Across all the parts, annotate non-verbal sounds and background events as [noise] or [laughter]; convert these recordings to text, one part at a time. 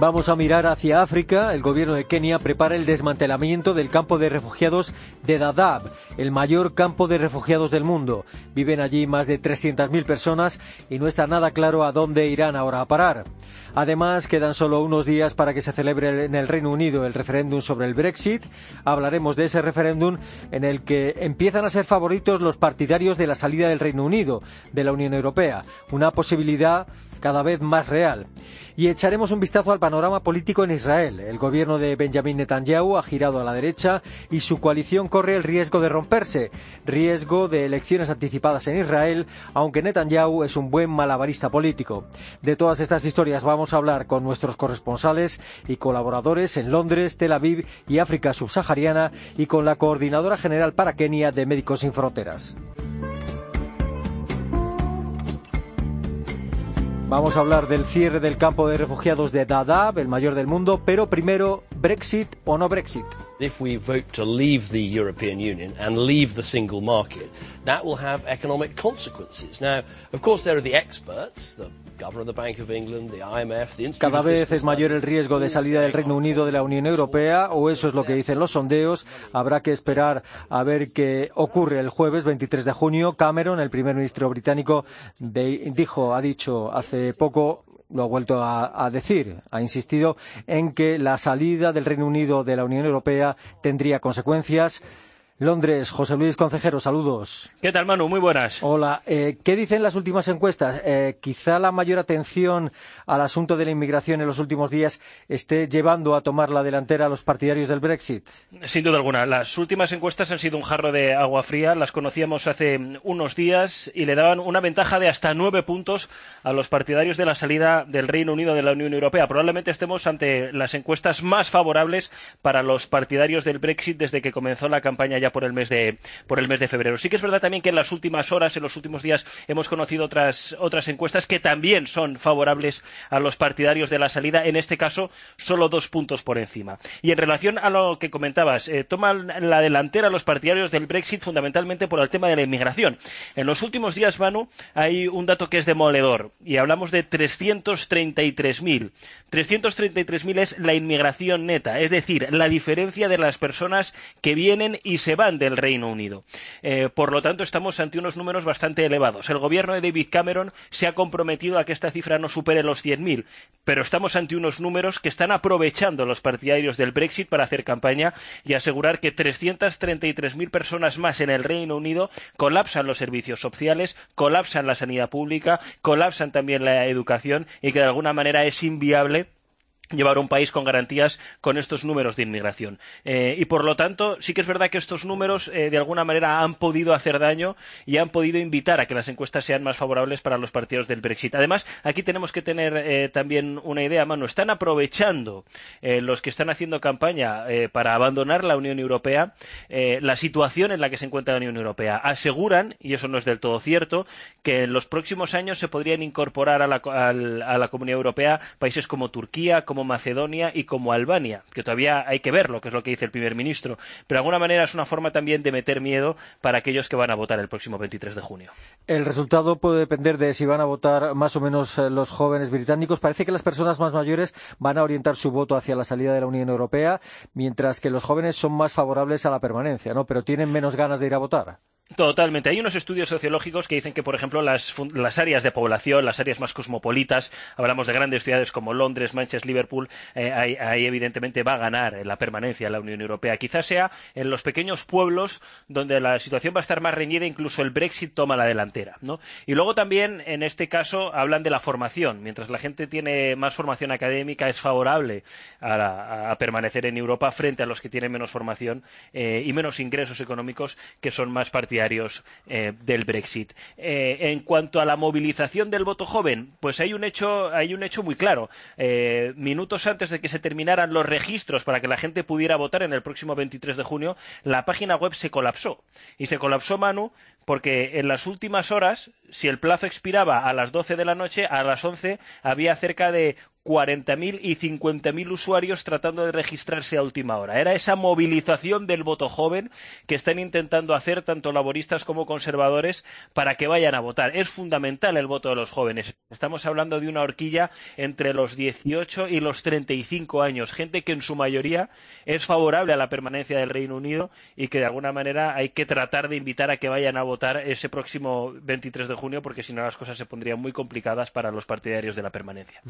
Vamos a mirar hacia África. El gobierno de Kenia prepara el desmantelamiento del campo de refugiados de Dadaab, el mayor campo de refugiados del mundo. Viven allí más de 300.000 personas y no está nada claro a dónde irán ahora a parar. Además, quedan solo unos días para que se celebre en el Reino Unido el referéndum sobre el Brexit. Hablaremos de ese referéndum en el que empiezan a ser favoritos los partidarios de la salida del Reino Unido de la Unión Europea, una posibilidad cada vez más real. Y echaremos un vistazo al panorama político en Israel. El gobierno de Benjamin Netanyahu ha girado a la derecha y su coalición corre el riesgo de romperse, riesgo de elecciones anticipadas en Israel, aunque Netanyahu es un buen malabarista político. De todas estas historias vamos a hablar con nuestros corresponsales y colaboradores en Londres, Tel Aviv y África subsahariana y con la coordinadora general para Kenia de Médicos Sin Fronteras. Vamos a hablar del cierre del campo de refugiados de Dadaab, el mayor del mundo, pero primero, ¿Brexit o no Brexit? If we vote to leave the European Union and leave the single market, that will have economic consequences. Now, of course, there are the experts, the cada vez es mayor el riesgo de salida del Reino Unido de la Unión Europea, o eso es lo que dicen los sondeos. Habrá que esperar a ver qué ocurre el jueves 23 de junio. Cameron, el primer ministro británico, dijo, ha dicho hace poco lo ha vuelto a, decir, ha insistido en que la salida del Reino Unido de la Unión Europea tendría consecuencias Londres, José Luis Concejero, saludos. ¿Qué tal, Manu? Muy buenas. Hola. Eh, ¿Qué dicen las últimas encuestas? Eh, quizá la mayor atención al asunto de la inmigración en los últimos días esté llevando a tomar la delantera a los partidarios del Brexit. Sin duda alguna. Las últimas encuestas han sido un jarro de agua fría. Las conocíamos hace unos días y le daban una ventaja de hasta nueve puntos a los partidarios de la salida del Reino Unido de la Unión Europea. Probablemente estemos ante las encuestas más favorables para los partidarios del Brexit desde que comenzó la campaña por el mes de por el mes de febrero. Sí que es verdad también que en las últimas horas, en los últimos días, hemos conocido otras otras encuestas que también son favorables a los partidarios de la salida. En este caso, solo dos puntos por encima. Y en relación a lo que comentabas, eh, toman la delantera los partidarios del Brexit fundamentalmente por el tema de la inmigración. En los últimos días, Manu, hay un dato que es demoledor y hablamos de 333.000. 333.000 es la inmigración neta, es decir, la diferencia de las personas que vienen y se van del Reino Unido. Eh, por lo tanto, estamos ante unos números bastante elevados. El gobierno de David Cameron se ha comprometido a que esta cifra no supere los 100.000, pero estamos ante unos números que están aprovechando los partidarios del Brexit para hacer campaña y asegurar que 333.000 personas más en el Reino Unido colapsan los servicios sociales, colapsan la sanidad pública, colapsan también la educación y que de alguna manera es inviable llevar un país con garantías con estos números de inmigración. Eh, y por lo tanto, sí que es verdad que estos números eh, de alguna manera han podido hacer daño y han podido invitar a que las encuestas sean más favorables para los partidos del Brexit. Además, aquí tenemos que tener eh, también una idea, mano. Están aprovechando los que están haciendo campaña para abandonar la Unión Europea la situación en la que se encuentra la Unión Europea. Aseguran, y eso no es del todo cierto, que en los próximos años se podrían incorporar a la, a la Comunidad Europea países como Turquía, Macedonia y como Albania, que todavía hay que verlo, que es lo que dice el primer ministro. Pero de alguna manera es una forma también de meter miedo para aquellos que van a votar el próximo 23 de junio. El resultado puede depender de si van a votar más o menos eh, los jóvenes británicos. Parece que las personas más mayores van a orientar su voto hacia la salida de la Unión Europea, mientras que los jóvenes son más favorables a la permanencia, ¿no? Pero tienen menos ganas de ir a votar. Totalmente. Hay unos estudios sociológicos que dicen que, por ejemplo, las, áreas de población, las áreas más cosmopolitas, hablamos de grandes ciudades como Londres, Manchester, Liverpool, eh, ahí, evidentemente va a ganar la permanencia en la Unión Europea. Quizás sea en los pequeños pueblos donde la situación va a estar más reñida, incluso el Brexit toma la delantera. Y luego también, en este caso, hablan de la formación. Mientras la gente tiene más formación académica, es favorable a, permanecer en Europa frente a los que tienen menos formación eh, y menos ingresos económicos, que son más partidarios eh, del Brexit. Eh, en cuanto a la movilización del voto joven, pues hay un hecho, hay un hecho muy claro. Eh, minutos antes de que se terminaran los registros para que la gente pudiera votar en el próximo 23 de junio, la página web se colapsó. Y se colapsó, Manu, porque en las últimas horas, si el plazo expiraba a las 12 de la noche, a las 11 había cerca de 40.000 y 50.000 usuarios tratando de registrarse a última hora. Era esa movilización del voto joven que están intentando hacer tanto laboristas como conservadores para que vayan a votar. Es fundamental el voto de los jóvenes. Estamos hablando de una horquilla entre los 18 y los 35 años, gente que en su mayoría es favorable a la permanencia del Reino Unido y que de alguna manera hay que tratar de invitar a que vayan a votar ese próximo 23 de junio porque si no las cosas se pondrían muy complicadas para los partidarios de la permanencia.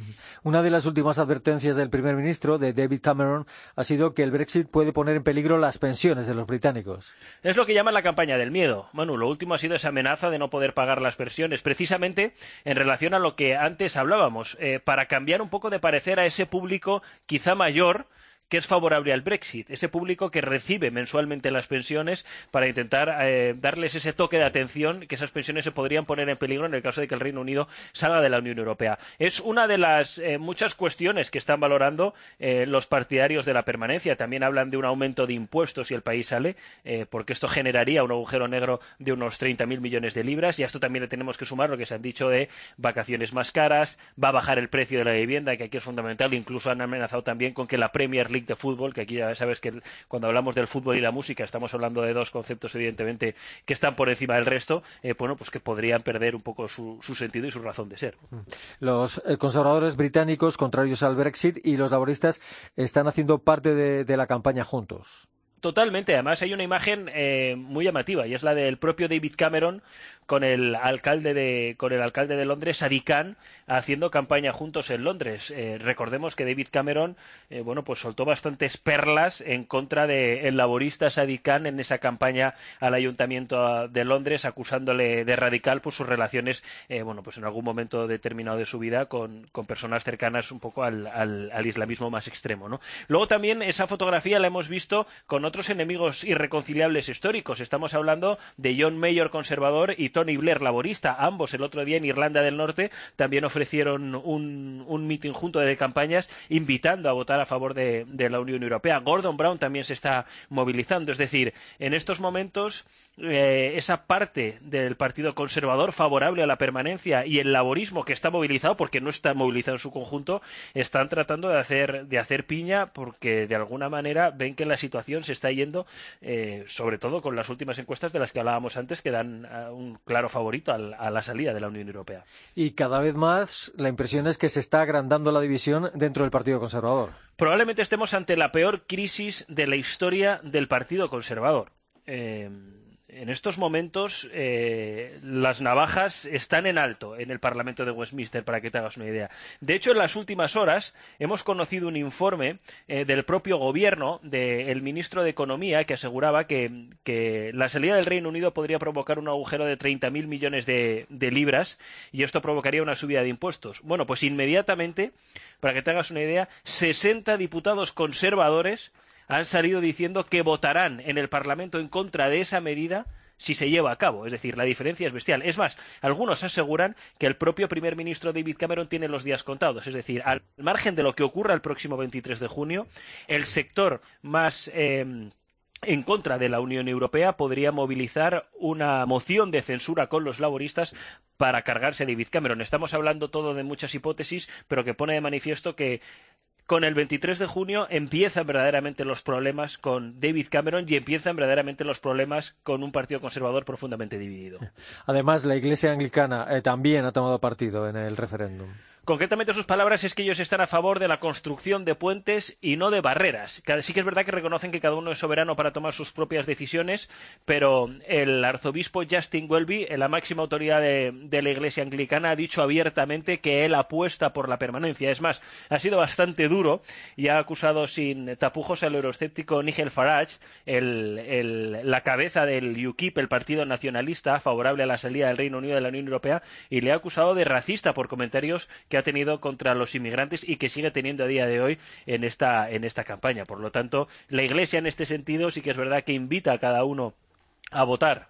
De las últimas advertencias del primer ministro, de David Cameron, ha sido que el Brexit puede poner en peligro las pensiones de los británicos. Es lo que llaman la campaña del miedo. Manu, lo último ha sido esa amenaza de no poder pagar las pensiones, precisamente en relación a lo que antes hablábamos, eh, para cambiar un poco de parecer a ese público quizá mayor que es favorable al Brexit, ese público que recibe mensualmente las pensiones para intentar eh, darles ese toque de atención que esas pensiones se podrían poner en peligro en el caso de que el Reino Unido salga de la Unión Europea. Es una de las eh, muchas cuestiones que están valorando eh, los partidarios de la permanencia. También hablan de un aumento de impuestos si el país sale, porque esto generaría un agujero negro de unos 30.000 millones de libras y a esto también le tenemos que sumar lo que se han dicho de vacaciones más caras, va a bajar el precio de la vivienda, que aquí es fundamental, incluso han amenazado también con que la Premier League de fútbol, que aquí ya sabes que cuando hablamos del fútbol y la música estamos hablando de dos conceptos evidentemente que están por encima del resto, eh, bueno, pues que podrían perder un poco su, sentido y su razón de ser. Los eh, conservadores británicos, contrarios al Brexit, y los laboristas están haciendo parte de la campaña juntos. Totalmente. Además, hay una imagen eh, muy llamativa y es la del propio David Cameron con el alcalde de, con el alcalde de Londres, Sadiq Khan, haciendo campaña juntos en Londres. Eh, recordemos que David Cameron, eh, bueno, pues soltó bastantes perlas en contra del laborista Sadiq Khan en esa campaña al Ayuntamiento de Londres, acusándole de radical por sus relaciones, bueno, pues en algún momento determinado de su vida con, personas cercanas un poco al, al, islamismo más extremo, ¿no? Luego también esa fotografía la hemos visto con otros enemigos irreconciliables históricos. Estamos hablando de John Mayor, conservador, y Tony Blair, laborista. Ambos el otro día en Irlanda del Norte también ofrecieron un, un mitin junto de campañas invitando a votar a favor de, la Unión Europea. Gordon Brown también se está movilizando. Es decir, en estos momentos eh, esa parte del Partido Conservador favorable a la permanencia y el laborismo que está movilizado, porque no está movilizado en su conjunto, están tratando de hacer, de hacer piña porque de alguna manera ven que la situación se está yendo, eh, sobre todo con las últimas encuestas de las que hablábamos antes, que dan eh, un claro favorito a la salida de la Unión Europea. Y cada vez más la impresión es que se está agrandando la división dentro del Partido Conservador. Probablemente estemos ante la peor crisis de la historia del Partido Conservador. Eh, en estos momentos eh, las navajas están en alto en el Parlamento de Westminster, para que te hagas una idea. De hecho, en las últimas horas hemos conocido un informe eh, del propio gobierno, del ministro de Economía, que aseguraba que, la salida del Reino Unido podría provocar un agujero de 30.000 millones de, de libras y esto provocaría una subida de impuestos. Bueno, pues inmediatamente, para que te hagas una idea, 60 diputados conservadores han salido diciendo que votarán en el Parlamento en contra de esa medida si se lleva a cabo. Es decir, la diferencia es bestial. Es más, algunos aseguran que el propio primer ministro David Cameron tiene los días contados. Es decir, al margen de lo que ocurra el próximo 23 de junio, el sector más. Em, en contra de la Unión Europea podría movilizar una moción de censura con los laboristas para cargarse a David Cameron. Estamos hablando todo de muchas hipótesis, pero que pone de manifiesto que con el 23 de junio empiezan verdaderamente los problemas con David Cameron y empiezan verdaderamente los problemas con un partido conservador profundamente dividido. Además, la Iglesia anglicana eh, también ha tomado partido en el referéndum. Concretamente sus palabras es que ellos están a favor de la construcción de puentes y no de barreras. Sí que es verdad que reconocen que cada uno es soberano para tomar sus propias decisiones, pero el arzobispo Justin Welby, la máxima autoridad de, la Iglesia anglicana, ha dicho abiertamente que él apuesta por la permanencia. Es más, ha sido bastante duro y ha acusado sin tapujos al euroscéptico Nigel Farage, la cabeza del UKIP, el partido nacionalista favorable a la salida del Reino Unido de la Unión Europea, y le ha acusado de racista por comentarios ha tenido contra los inmigrantes y que sigue teniendo a día de hoy en esta, en esta campaña. Por lo tanto, la Iglesia en este sentido sí que es verdad que invita a cada uno a votar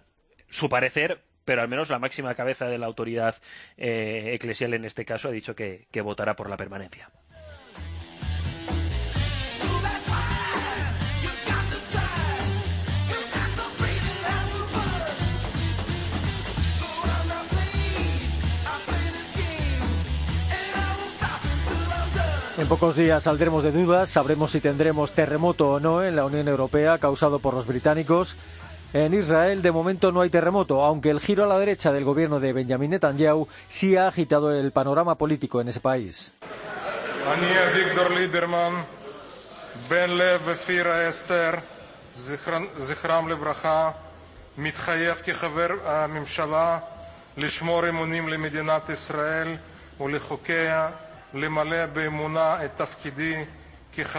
su parecer, pero al menos la máxima cabeza de la autoridad eh, eclesial en este caso ha dicho que votará por la permanencia. En pocos días saldremos de dudas, sabremos si tendremos terremoto o no en la Unión Europea causado por los británicos. En Israel, de momento, no hay terremoto, aunque el giro a la derecha del gobierno de Benjamin Netanyahu sí ha agitado el panorama político en ese país.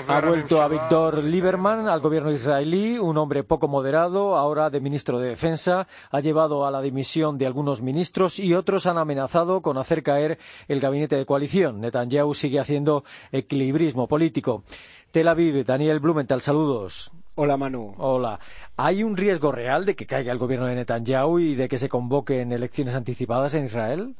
Ha vuelto a Víctor Lieberman al gobierno israelí, un hombre poco moderado, ahora de ministro de Defensa. Ha llevado a la dimisión de algunos ministros y otros han amenazado con hacer caer el gabinete de coalición. Netanyahu sigue haciendo equilibrismo político. Tel Aviv, Daniel Blumenthal, saludos. Hola Manu. Hola. ¿Hay un riesgo real de que caiga el gobierno de Netanyahu y de que se convoquen elecciones anticipadas en Israel?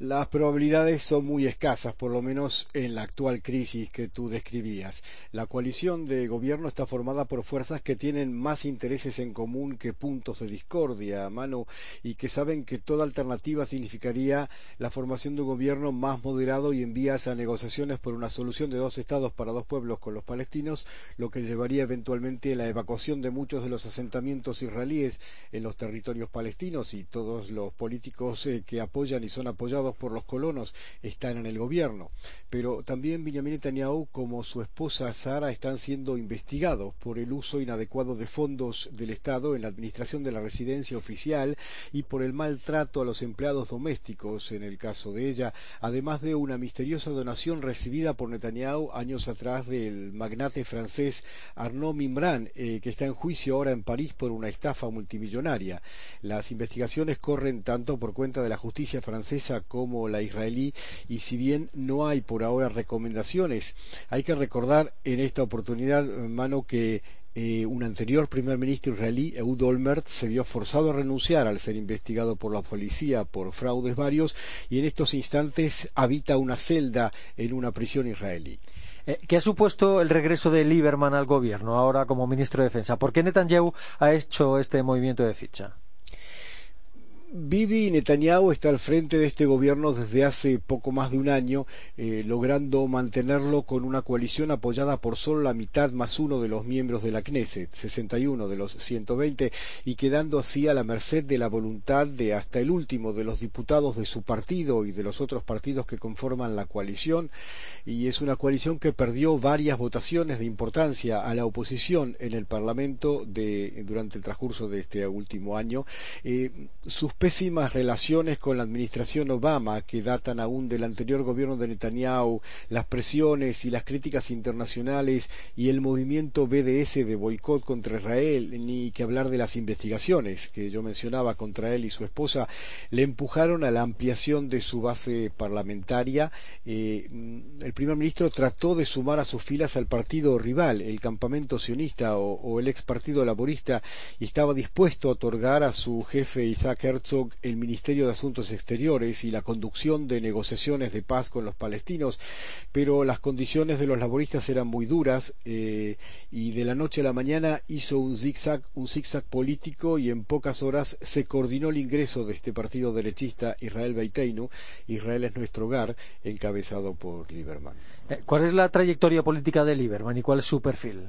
Las probabilidades son muy escasas, por lo menos en la actual crisis que tú describías. La coalición de gobierno está formada por fuerzas que tienen más intereses en común que puntos de discordia, mano, y que saben que toda alternativa significaría la formación de un gobierno más moderado y en vías a negociaciones por una solución de dos estados para dos pueblos con los palestinos, lo que llevaría eventualmente a la evacuación de muchos de los asentamientos israelíes en los territorios palestinos y todos los políticos eh, que apoyan y son apoyados por los colonos están en el gobierno. Pero también Benjamin Netanyahu como su esposa Sara están siendo investigados por el uso inadecuado de fondos del Estado en la administración de la residencia oficial y por el maltrato a los empleados domésticos en el caso de ella, además de una misteriosa donación recibida por Netanyahu años atrás del magnate francés Arnaud Mimran, eh, que está en juicio ahora en París por una estafa multimillonaria. Las investigaciones corren tanto por cuenta de la justicia francesa como la israelí y si bien no hay por ahora recomendaciones, hay que recordar en esta oportunidad, hermano, que eh, un anterior primer ministro israelí, Ehud Olmert, se vio forzado a renunciar al ser investigado por la policía por fraudes varios y en estos instantes habita una celda en una prisión israelí. Eh, ¿Qué ha supuesto el regreso de Lieberman al gobierno ahora como ministro de Defensa? ¿Por qué Netanyahu ha hecho este movimiento de ficha? Bibi Netanyahu está al frente de este gobierno desde hace poco más de un año, eh, logrando mantenerlo con una coalición apoyada por solo la mitad más uno de los miembros de la Knesset, 61 de los 120, y quedando así a la merced de la voluntad de hasta el último de los diputados de su partido y de los otros partidos que conforman la coalición. Y es una coalición que perdió varias votaciones de importancia a la oposición en el Parlamento de, durante el transcurso de este último año. Eh, pésimas relaciones con la administración Obama, que datan aún del anterior gobierno de Netanyahu, las presiones y las críticas internacionales y el movimiento BDS de boicot contra Israel, ni que hablar de las investigaciones que yo mencionaba contra él y su esposa, le empujaron a la ampliación de su base parlamentaria. Eh, el primer ministro trató de sumar a sus filas al partido rival, el campamento sionista o, o el ex partido laborista, y estaba dispuesto a otorgar a su jefe Isaac Herzog el Ministerio de Asuntos Exteriores y la conducción de negociaciones de paz con los palestinos, pero las condiciones de los laboristas eran muy duras eh, y de la noche a la mañana hizo un zigzag, un zigzag político y en pocas horas se coordinó el ingreso de este partido derechista Israel Beiteinu, Israel es nuestro hogar, encabezado por Lieberman. Eh, ¿Cuál es la trayectoria política de Lieberman y cuál es su perfil?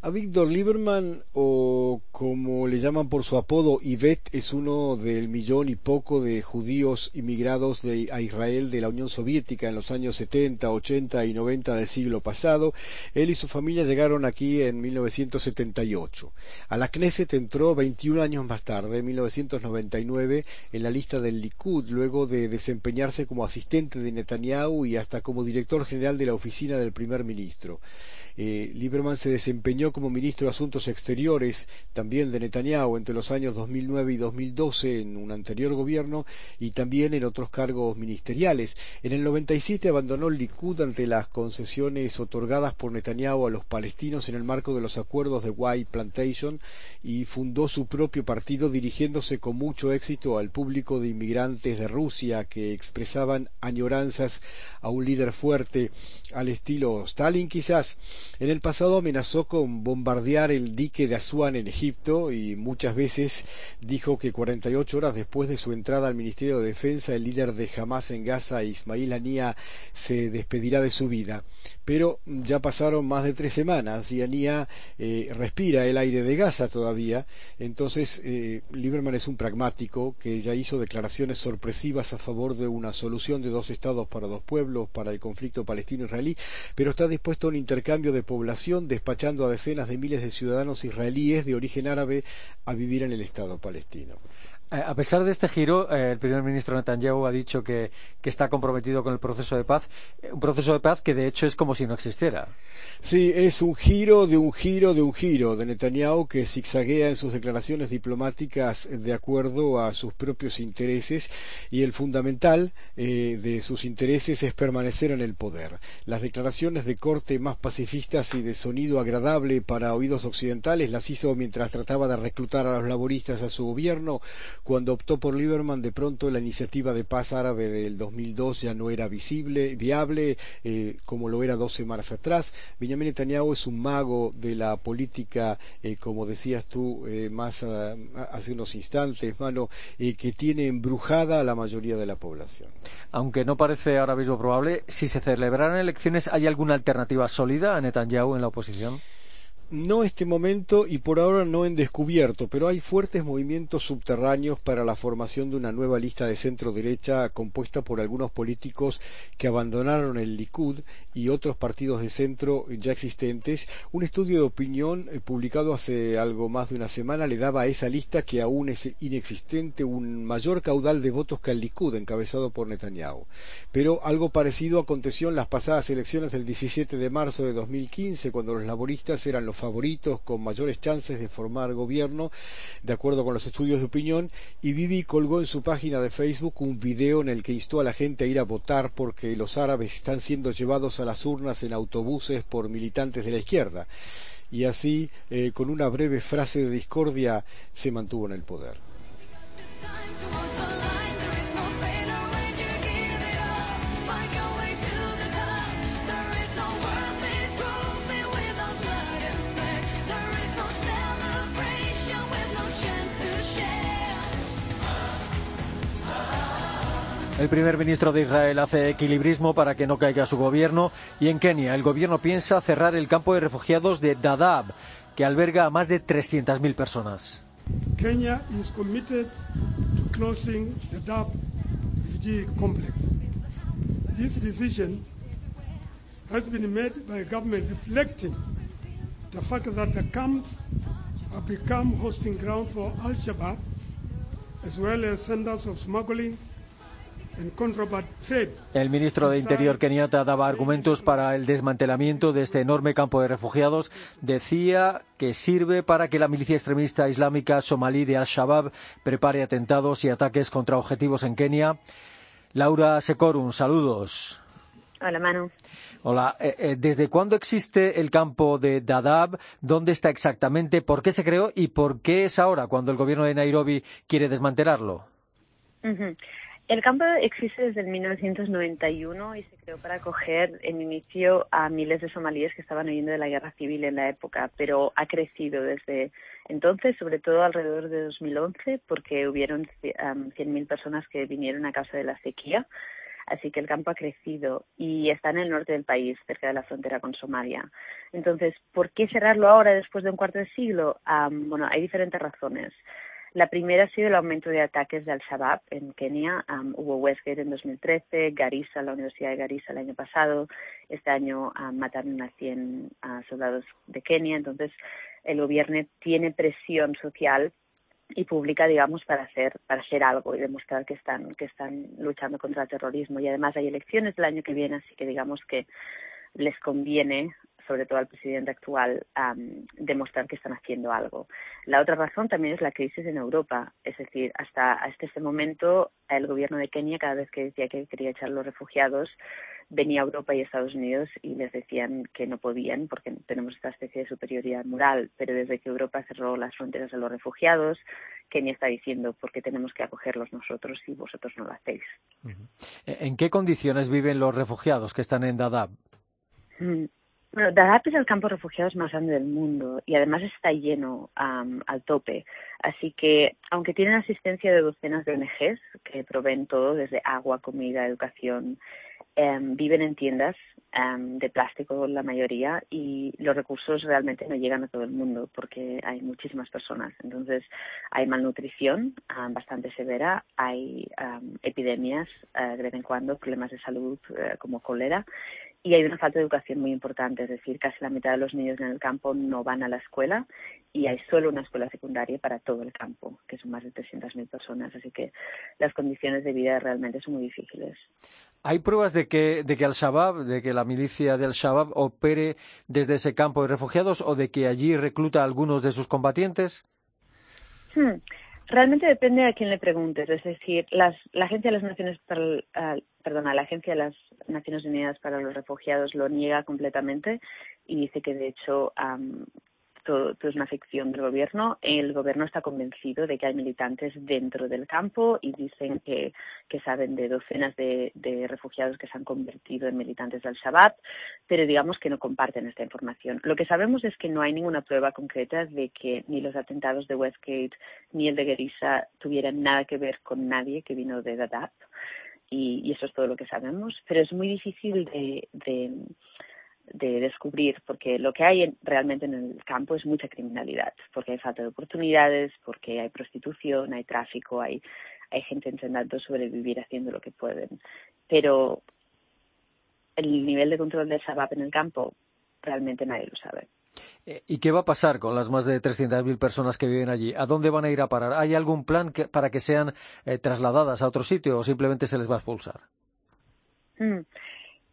A Víctor Lieberman, o como le llaman por su apodo, Yvette, es uno del millón y poco de judíos inmigrados de, a Israel de la Unión Soviética en los años 70, 80 y 90 del siglo pasado. Él y su familia llegaron aquí en 1978. A la Knesset entró 21 años más tarde, en 1999, en la lista del Likud, luego de desempeñarse como asistente de Netanyahu y hasta como director general de la oficina del primer ministro. Eh, Lieberman se desempeñó como ministro de Asuntos Exteriores también de Netanyahu entre los años 2009 y 2012 en un anterior gobierno y también en otros cargos ministeriales. En el 97 abandonó el Likud ante las concesiones otorgadas por Netanyahu a los palestinos en el marco de los acuerdos de White Plantation y fundó su propio partido dirigiéndose con mucho éxito al público de inmigrantes de Rusia que expresaban añoranzas a un líder fuerte al estilo Stalin quizás. En el pasado amenazó con bombardear el dique de Asuán en Egipto y muchas veces dijo que 48 horas después de su entrada al Ministerio de Defensa, el líder de Hamas en Gaza, Ismail Haniyeh, se despedirá de su vida. Pero ya pasaron más de tres semanas y Haniyeh eh, respira el aire de Gaza todavía. Entonces, eh, Lieberman es un pragmático que ya hizo declaraciones sorpresivas a favor de una solución de dos estados para dos pueblos, para el conflicto palestino-israelí, pero está dispuesto a un intercambio de población, despachando a decenas de miles de ciudadanos israelíes de origen árabe a vivir en el Estado palestino. Eh, a pesar de este giro, eh, el primer ministro Netanyahu ha dicho que, está comprometido con el proceso de paz, eh, un proceso de paz que de hecho es como si no existiera. Sí, es un giro de un giro de un giro de Netanyahu que zigzaguea en sus declaraciones diplomáticas de acuerdo a sus propios intereses y el fundamental de sus intereses es permanecer en el poder. Las declaraciones de corte más pacifistas y de sonido agradable para oídos occidentales las hizo mientras trataba de reclutar a los laboristas a su gobierno cuando optó por Lieberman, de pronto la iniciativa de paz árabe del 2002 ya no era visible, viable, eh, como lo era dos semanas atrás. Benjamin Netanyahu es un mago de la política, eh, como decías tú eh, más hace unos instantes, mano, que tiene embrujada a la mayoría de la población. Aunque no parece ahora mismo probable, si se celebraran elecciones, ¿hay alguna alternativa sólida a Netanyahu en la oposición? No este momento y por ahora no en descubierto, pero hay fuertes movimientos subterráneos para la formación de una nueva lista de centro derecha compuesta por algunos políticos que abandonaron el Likud y otros partidos de centro ya existentes. Un estudio de opinión eh, publicado hace algo más de una semana le daba a esa lista que aún es inexistente un mayor caudal de votos que el Likud encabezado por Netanyahu. Pero algo parecido aconteció en las pasadas elecciones del 17 de marzo de 2015 cuando los laboristas eran los favoritos con mayores chances de formar gobierno, de acuerdo con los estudios de opinión, y Bibi colgó en su página de Facebook un video en el que instó a la gente a ir a votar porque los árabes están siendo llevados a las urnas en autobuses por militantes de la izquierda. Y así, eh, con una breve frase de discordia, se mantuvo en el poder. El primer ministro de Israel hace equilibrismo para que no caiga su gobierno y en Kenia el gobierno piensa cerrar el campo de refugiados de Dadaab, que alberga a más de 300.000 personas. Kenya is committed to closing the Dadaab refugee complex. This decision has been made by government reflecting the fact that the camps have become hosting ground for Al-Shabaab as well as centers of smuggling el ministro de Interior keniata daba argumentos para el desmantelamiento de este enorme campo de refugiados. Decía que sirve para que la milicia extremista islámica somalí de Al-Shabaab prepare atentados y ataques contra objetivos en Kenia. Laura Secorum, saludos. Hola, Manu. Hola. Eh, eh, ¿Desde cuándo existe el campo de Dadaab? ¿Dónde está exactamente? ¿Por qué se creó? ¿Y por qué es ahora cuando el gobierno de Nairobi quiere desmantelarlo? El campo existe desde el 1991 y se creó para acoger en inicio a miles de somalíes que estaban huyendo de la guerra civil en la época, pero ha crecido desde entonces, sobre todo alrededor de 2011, porque hubieron 100.000 personas que vinieron a causa de la sequía. Así que el campo ha crecido y está en el norte del país, cerca de la frontera con Somalia. Entonces, ¿por qué cerrarlo ahora después de un cuarto de siglo? bueno, hay diferentes razones. La primera ha sido el aumento de ataques de Al-Shabaab en Kenia. hubo Westgate en 2013, Garissa, la Universidad de Garissa el año pasado. Este año mataron a 100 soldados de Kenia. Entonces, el gobierno tiene presión social y pública, digamos, para hacer, para hacer algo y demostrar que están, que están luchando contra el terrorismo. Y además hay elecciones el año que viene, así que digamos que les conviene sobre todo al presidente actual, demostrar que están haciendo algo. La otra razón también es la crisis en Europa. Es decir, hasta, hasta este momento el gobierno de Kenia, cada vez que decía que quería echar los refugiados, venía a Europa y Estados Unidos y les decían que no podían porque tenemos esta especie de superioridad moral. Pero desde que Europa cerró las fronteras a los refugiados, Kenia está diciendo por qué tenemos que acogerlos nosotros y vosotros no lo hacéis. ¿En qué condiciones viven los refugiados que están en Dadaab? Bueno, Dadaab es el campo de refugiados más grande del mundo y además está lleno al tope. Así que, aunque tienen asistencia de docenas de ONGs que proveen todo, desde agua, comida, educación, em, viven en tiendas em, de plástico la mayoría y los recursos realmente no llegan a todo el mundo porque hay muchísimas personas. Entonces, hay malnutrición bastante severa, hay epidemias eh, de vez en cuando, problemas de salud eh, como cólera y hay una falta de educación muy importante, es decir, casi la mitad de los niños en el campo no van a la escuela y hay solo una escuela secundaria para todo el campo, que son más de 300.000 personas, así que las condiciones de vida realmente son muy difíciles. ¿Hay pruebas de que, de que Al-Shabaab, de que la milicia del Shabaab opere desde ese campo de refugiados o de que allí recluta a algunos de sus combatientes? Hmm. Realmente depende a quién le preguntes. Es decir, las, la Agencia de las Naciones para, perdona, la Agencia de las Naciones Unidas para los Refugiados lo niega completamente y dice que de hecho um, todo, es una ficción del gobierno. El gobierno está convencido de que hay militantes dentro del campo y dicen que, saben de docenas de, refugiados que se han convertido en militantes del Shabbat, pero digamos que no comparten esta información. Lo que sabemos es que no hay ninguna prueba concreta de que ni los atentados de Westgate ni el de Gerisa tuvieran nada que ver con nadie que vino de Dadaab. Y, eso es todo lo que sabemos, pero es muy difícil de de descubrir, porque lo que hay realmente en el campo es mucha criminalidad, porque hay falta de oportunidades, porque hay prostitución, hay tráfico, hay, hay gente intentando sobrevivir haciendo lo que pueden. Pero el nivel de control del Shabab en el campo realmente nadie lo sabe. Eh, ¿Y qué va a pasar con las más de 300.000 personas que viven allí? ¿A dónde van a ir a parar? ¿Hay algún plan para que sean eh, trasladadas a otro sitio o simplemente se les va a expulsar? Mm.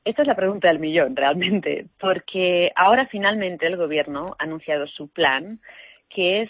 Esta es la pregunta del millón, realmente, porque ahora finalmente el gobierno ha anunciado su plan, que es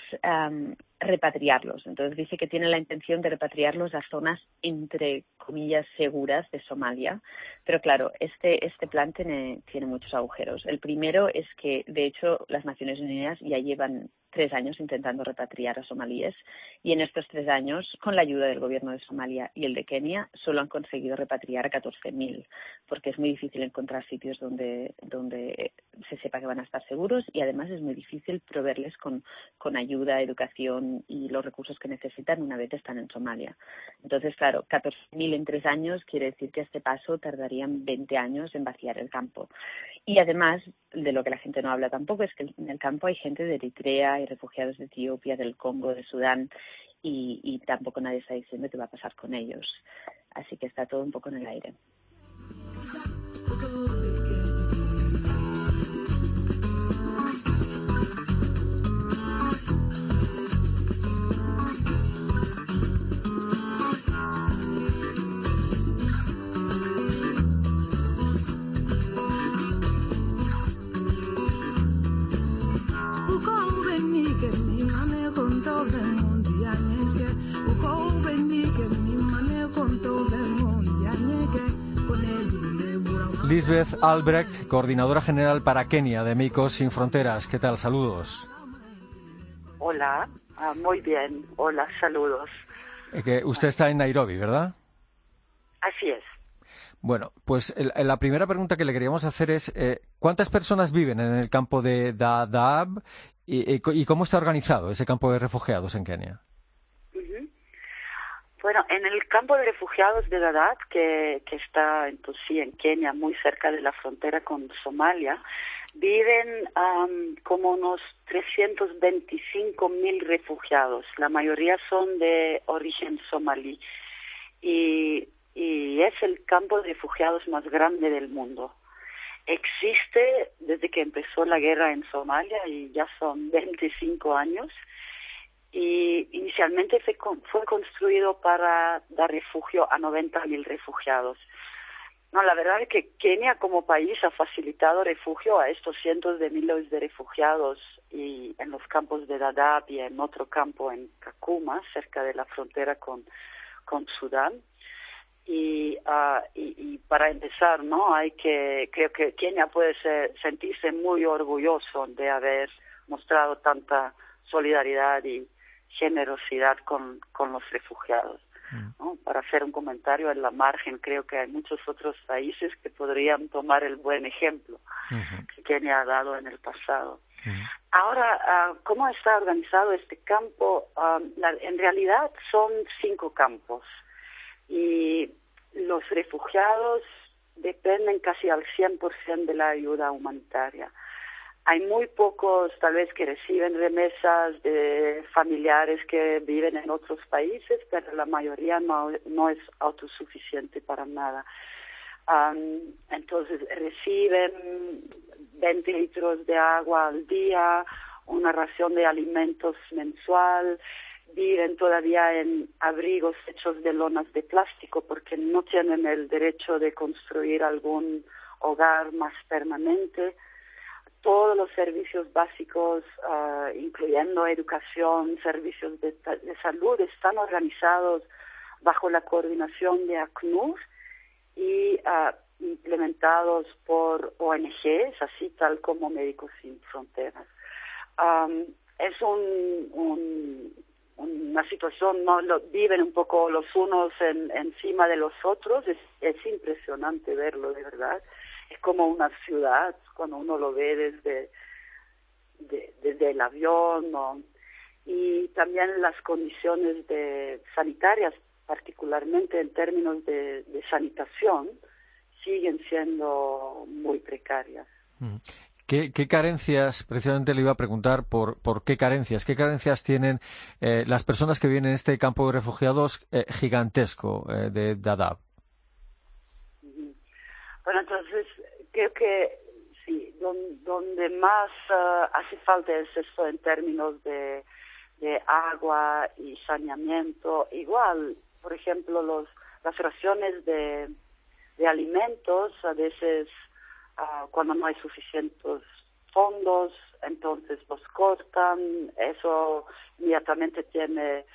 repatriarlos. Entonces dice que tiene la intención de repatriarlos a zonas, entre comillas, seguras de Somalia. Pero claro, este, este plan tiene, tiene muchos agujeros. El primero es que, de hecho, las Naciones Unidas ya llevan tres años intentando repatriar a somalíes y en estos tres años, con la ayuda del gobierno de Somalia y el de Kenia, solo han conseguido repatriar a 14.000, porque es muy difícil encontrar sitios donde, donde se sepa que van a estar seguros y además es muy difícil proveerles con, con ayuda, educación y los recursos que necesitan una vez están en Somalia. Entonces, claro, 14.000 en tres años quiere decir que a este paso tardarían 20 años en vaciar el campo. Y además, de lo que la gente no habla tampoco, es que en el campo hay gente de Eritrea, refugiados de Etiopía, del Congo, de Sudán, y, y tampoco nadie está diciendo qué va a pasar con ellos. Así que está todo un poco en el aire. Lisbeth Albrecht, coordinadora general para Kenia de Médicos Sin Fronteras. ¿Qué tal? Saludos. Hola, ah, muy bien. Hola, saludos. Eh, que usted está en Nairobi, ¿verdad? Así es. Bueno, pues la primera pregunta que le queríamos hacer es eh, ¿cuántas personas viven en el campo de Dadaab y, y, cómo está organizado ese campo de refugiados en Kenia? Bueno, en el campo de refugiados de Dadaab, que, está entonces sí en Kenia, muy cerca de la frontera con Somalia, viven como unos 325 mil refugiados. La mayoría son de origen somalí y es el campo de refugiados más grande del mundo. Existe desde que empezó la guerra en Somalia y ya son [laughs] 25 años y inicialmente fue, fue construido para dar refugio a 90.000 refugiados. No, la verdad es que Kenia como país ha facilitado refugio a estos cientos de miles de refugiados y en los campos de Dadaab y en otro campo en Kakuma, cerca de la frontera con, con Sudán. Y, uh, y, y, para empezar, ¿no? Hay que, creo que Kenia puede sentirse muy orgulloso de haber mostrado tanta solidaridad y, generosidad con, con los refugiados. Mm. Para hacer un comentario en la margen, creo que hay muchos otros países que podrían tomar el buen ejemplo que Kenia ha dado en el pasado. Ahora, ah, ¿cómo está organizado este campo? Ah, en realidad son cinco campos y los refugiados dependen casi al 100% de la ayuda humanitaria. Hay muy pocos, tal vez, que reciben remesas de familiares que viven en otros países, pero la mayoría no, es autosuficiente para nada. entonces, reciben 20 litros de agua al día, una ración de alimentos mensual, viven todavía en abrigos hechos de lonas de plástico porque no tienen el derecho de construir algún hogar más permanente. Todos los servicios básicos, ah, incluyendo educación, servicios de, salud, están organizados bajo la coordinación de ACNUR y uh, implementados por ONGs, así tal como Médicos Sin Fronteras. es un, una situación, no lo viven un poco los unos en, encima de los otros, es, es impresionante verlo, de verdad. Es como una ciudad cuando uno lo ve desde, desde el avión y también las condiciones de sanitarias, particularmente en términos de, de sanitación, siguen siendo muy precarias. Mm. ¿Qué, carencias, precisamente le iba a preguntar por, por qué carencias, qué carencias tienen eh, las personas que vienen en este campo de refugiados eh, gigantesco eh, de Dadaab? Bueno, entonces creo que sí, donde, más hace falta es esto en términos de, de agua y saneamiento. Igual, por ejemplo, los, las raciones de, de alimentos, a veces uh, cuando no hay suficientes fondos, entonces los cortan, eso inmediatamente tiene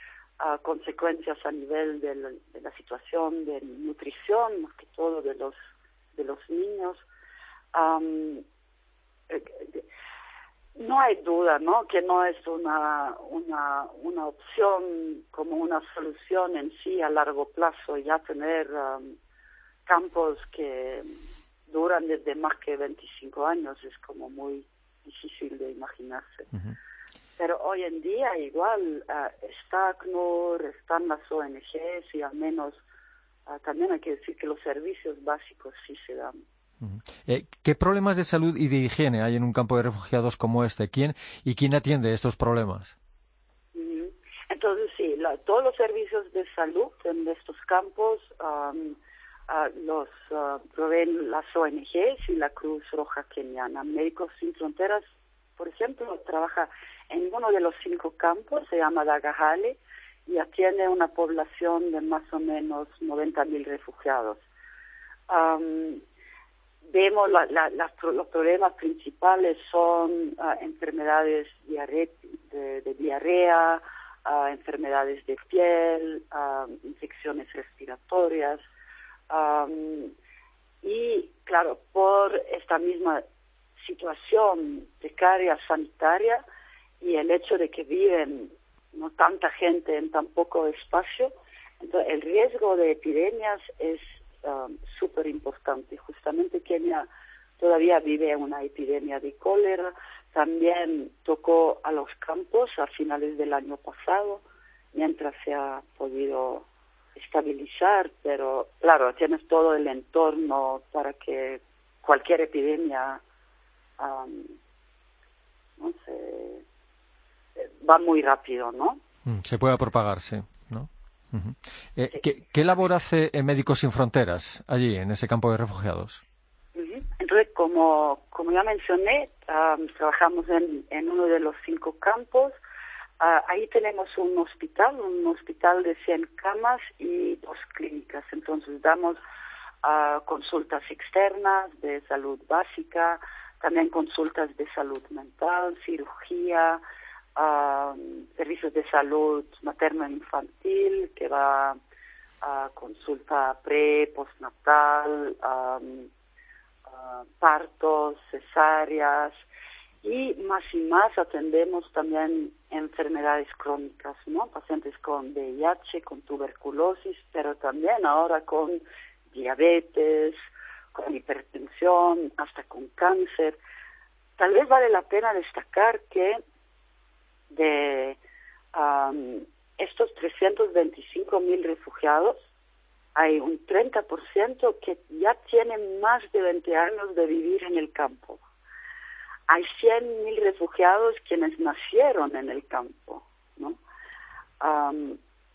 uh, consecuencias a nivel de la, de la, situación de nutrición, más que todo de los, de los niños. Um, no hay duda, ¿no? Que no es una, una, una opción como una solución en sí a largo plazo ya tener um, campos que duran desde más que 25 años, es como muy difícil de imaginarse. Pero hoy en día igual uh, está ACNUR, están las ONGs y al menos ah, también hay que decir que los servicios básicos sí se dan. Eh, ¿Qué problemas de salud y de higiene hay en un campo de refugiados como este? ¿Quién y quién atiende estos problemas? Entonces sí, todos los servicios de salud en estos campos los proveen las ONGs y la Cruz Roja Keniana. Médicos Sin Fronteras, por ejemplo, trabaja en uno de los cinco campos, se llama Dagajale, y tiene una población de más o menos 90.000 refugiados. vemos los problemas principales son ah, enfermedades de, diarrea, ah, enfermedades de piel, ah, infecciones respiratorias, y claro, por esta misma situación precaria sanitaria y el hecho de que viven no tanta gente en tan poco espacio, entonces el riesgo de epidemias es súper importante. Justamente Kenia todavía vive una epidemia de cólera, también tocó a los campos a finales del año pasado, mientras se ha podido estabilizar, pero claro, tienes todo el entorno para que cualquier epidemia, no sé, va muy rápido, ¿no? Mm, se puede propagarse, ¿no? Eh, ¿qué, labor hace Médicos Sin Fronteras allí, en ese campo de refugiados? Entonces, como, como ya mencioné, trabajamos en, en uno de los cinco campos Ah, ahí tenemos un hospital, un hospital de 100 camas y dos clínicas. Entonces damos uh, consultas externas de salud básica, también consultas de salud mental, cirugía, uh, servicios de salud materno-infantil, que va a consulta pre, postnatal, um, partos, cesáreas, y más y más atendemos también enfermedades crónicas, ¿no? Pacientes con VIH, con tuberculosis, pero también ahora con diabetes, con hipertensión, hasta con cáncer. Tal vez vale la pena destacar que de estos 325 mil refugiados, hay un 30% que ya tienen más de 20 años de vivir en el campo. Hay 100 mil refugiados quienes nacieron en el campo, ¿no?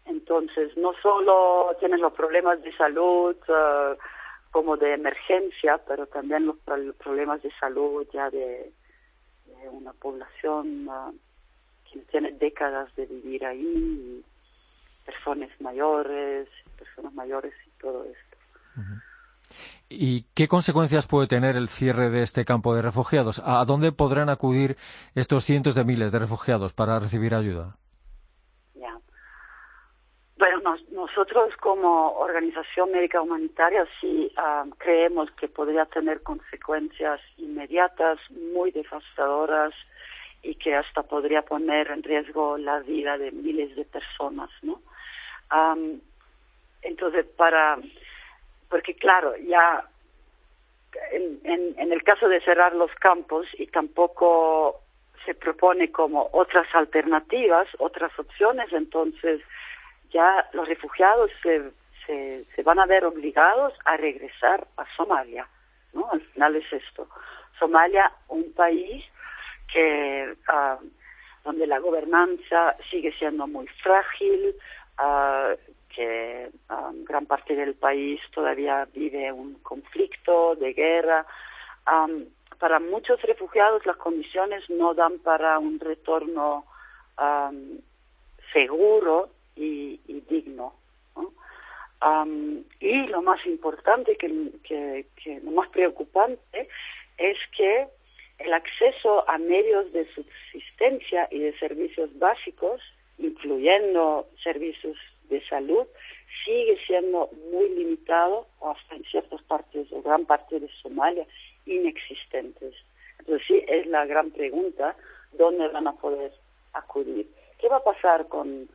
entonces, no solo tienen los problemas de salud uh, como de emergencia, pero también los problemas de salud ya de, una población uh, que tiene décadas de vivir ahí, personas mayores, personas mayores y todo esto. ¿Y qué consecuencias puede tener el cierre de este campo de refugiados? ¿A dónde podrán acudir estos cientos de miles de refugiados para recibir ayuda? Bueno, nosotros como organización médica humanitaria sí ah, creemos que podría tener consecuencias inmediatas muy devastadoras y que hasta podría poner en riesgo la vida de miles de personas, ¿no? entonces, para, porque claro, ya en, en, el caso de cerrar los campos y tampoco se propone como otras alternativas, otras opciones, entonces ya los refugiados se, se, se, van a ver obligados a regresar a Somalia, ¿no? Al final es esto. Somalia, un país que uh, donde la gobernanza sigue siendo muy frágil, uh, que um, gran parte del país todavía vive un conflicto de guerra. Um, para muchos refugiados las condiciones no dan para un retorno um, seguro y, digno. Y lo más importante, que lo más preocupante, es que el acceso a medios de subsistencia y de servicios básicos, incluyendo servicios de salud, sigue siendo muy limitado, hasta en ciertas partes o gran parte de Somalia, inexistentes. Entonces sí, es la gran pregunta, ¿dónde van a poder acudir? ¿Qué va a pasar con,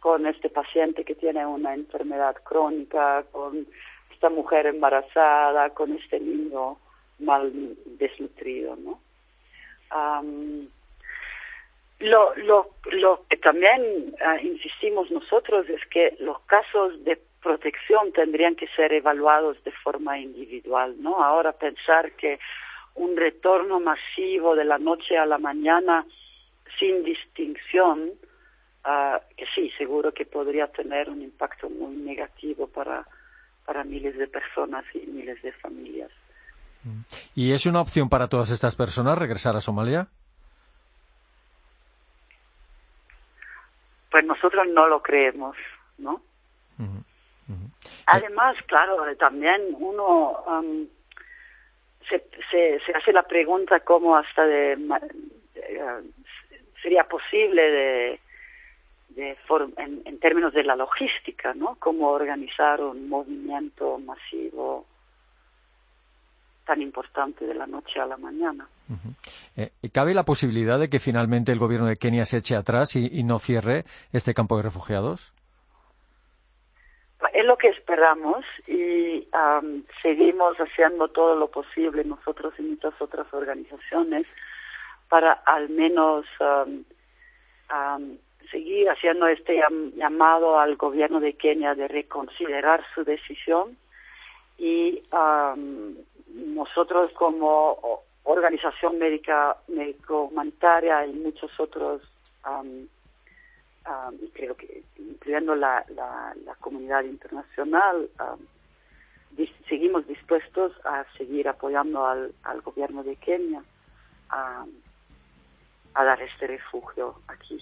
con este paciente que tiene una enfermedad crónica, con esta mujer embarazada, con este niño mal desnutrido, ¿no? Lo, lo, lo que también ah, insistimos nosotros es que los casos de protección tendrían que ser evaluados de forma individual, ¿no? Ahora pensar que un retorno masivo de la noche a la mañana sin distinción, uh, que sí, seguro que podría tener un impacto muy negativo para, para miles de personas y miles de familias. ¿Y es una opción para todas estas personas regresar a Somalia? Pues nosotros no lo creemos, ¿no? Además, claro, también uno um, se, se, se, hace la pregunta cómo hasta de, uh, sería posible de, de en, en, términos de la logística, ¿no? Cómo organizar un movimiento masivo tan importante de la noche a la mañana. Eh, ¿Cabe la posibilidad de que finalmente el gobierno de Kenia se eche atrás y, no cierre este campo de refugiados? Es lo que esperamos y seguimos haciendo todo lo posible nosotros y muchas otras organizaciones para al menos seguir haciendo este llamado al gobierno de Kenia de reconsiderar su decisión y nosotros como organización médica médico humanitaria y muchos otros y creo que incluyendo la, la, la comunidad internacional seguimos dispuestos a seguir apoyando al, al gobierno de Kenia a dar este refugio aquí.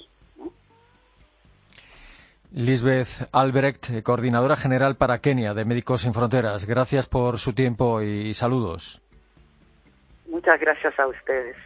Lisbeth Albrecht, coordinadora general para Kenia de Médicos Sin Fronteras. Gracias por su tiempo y saludos. Muchas gracias a ustedes.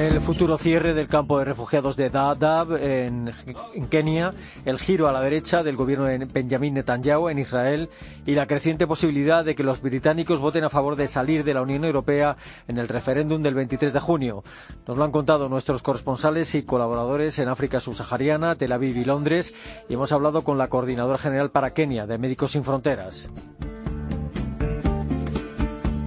El futuro cierre del campo de refugiados de Dadaab en, en, Kenia, el giro a la derecha del gobierno de Benjamin Netanyahu en Israel y la creciente posibilidad de que los británicos voten a favor de salir de la Unión Europea en el referéndum del 23 de junio. Nos lo han contado nuestros corresponsales y colaboradores en África subsahariana, Tel Aviv y Londres y hemos hablado con la coordinadora general para Kenia de Médicos Sin Fronteras.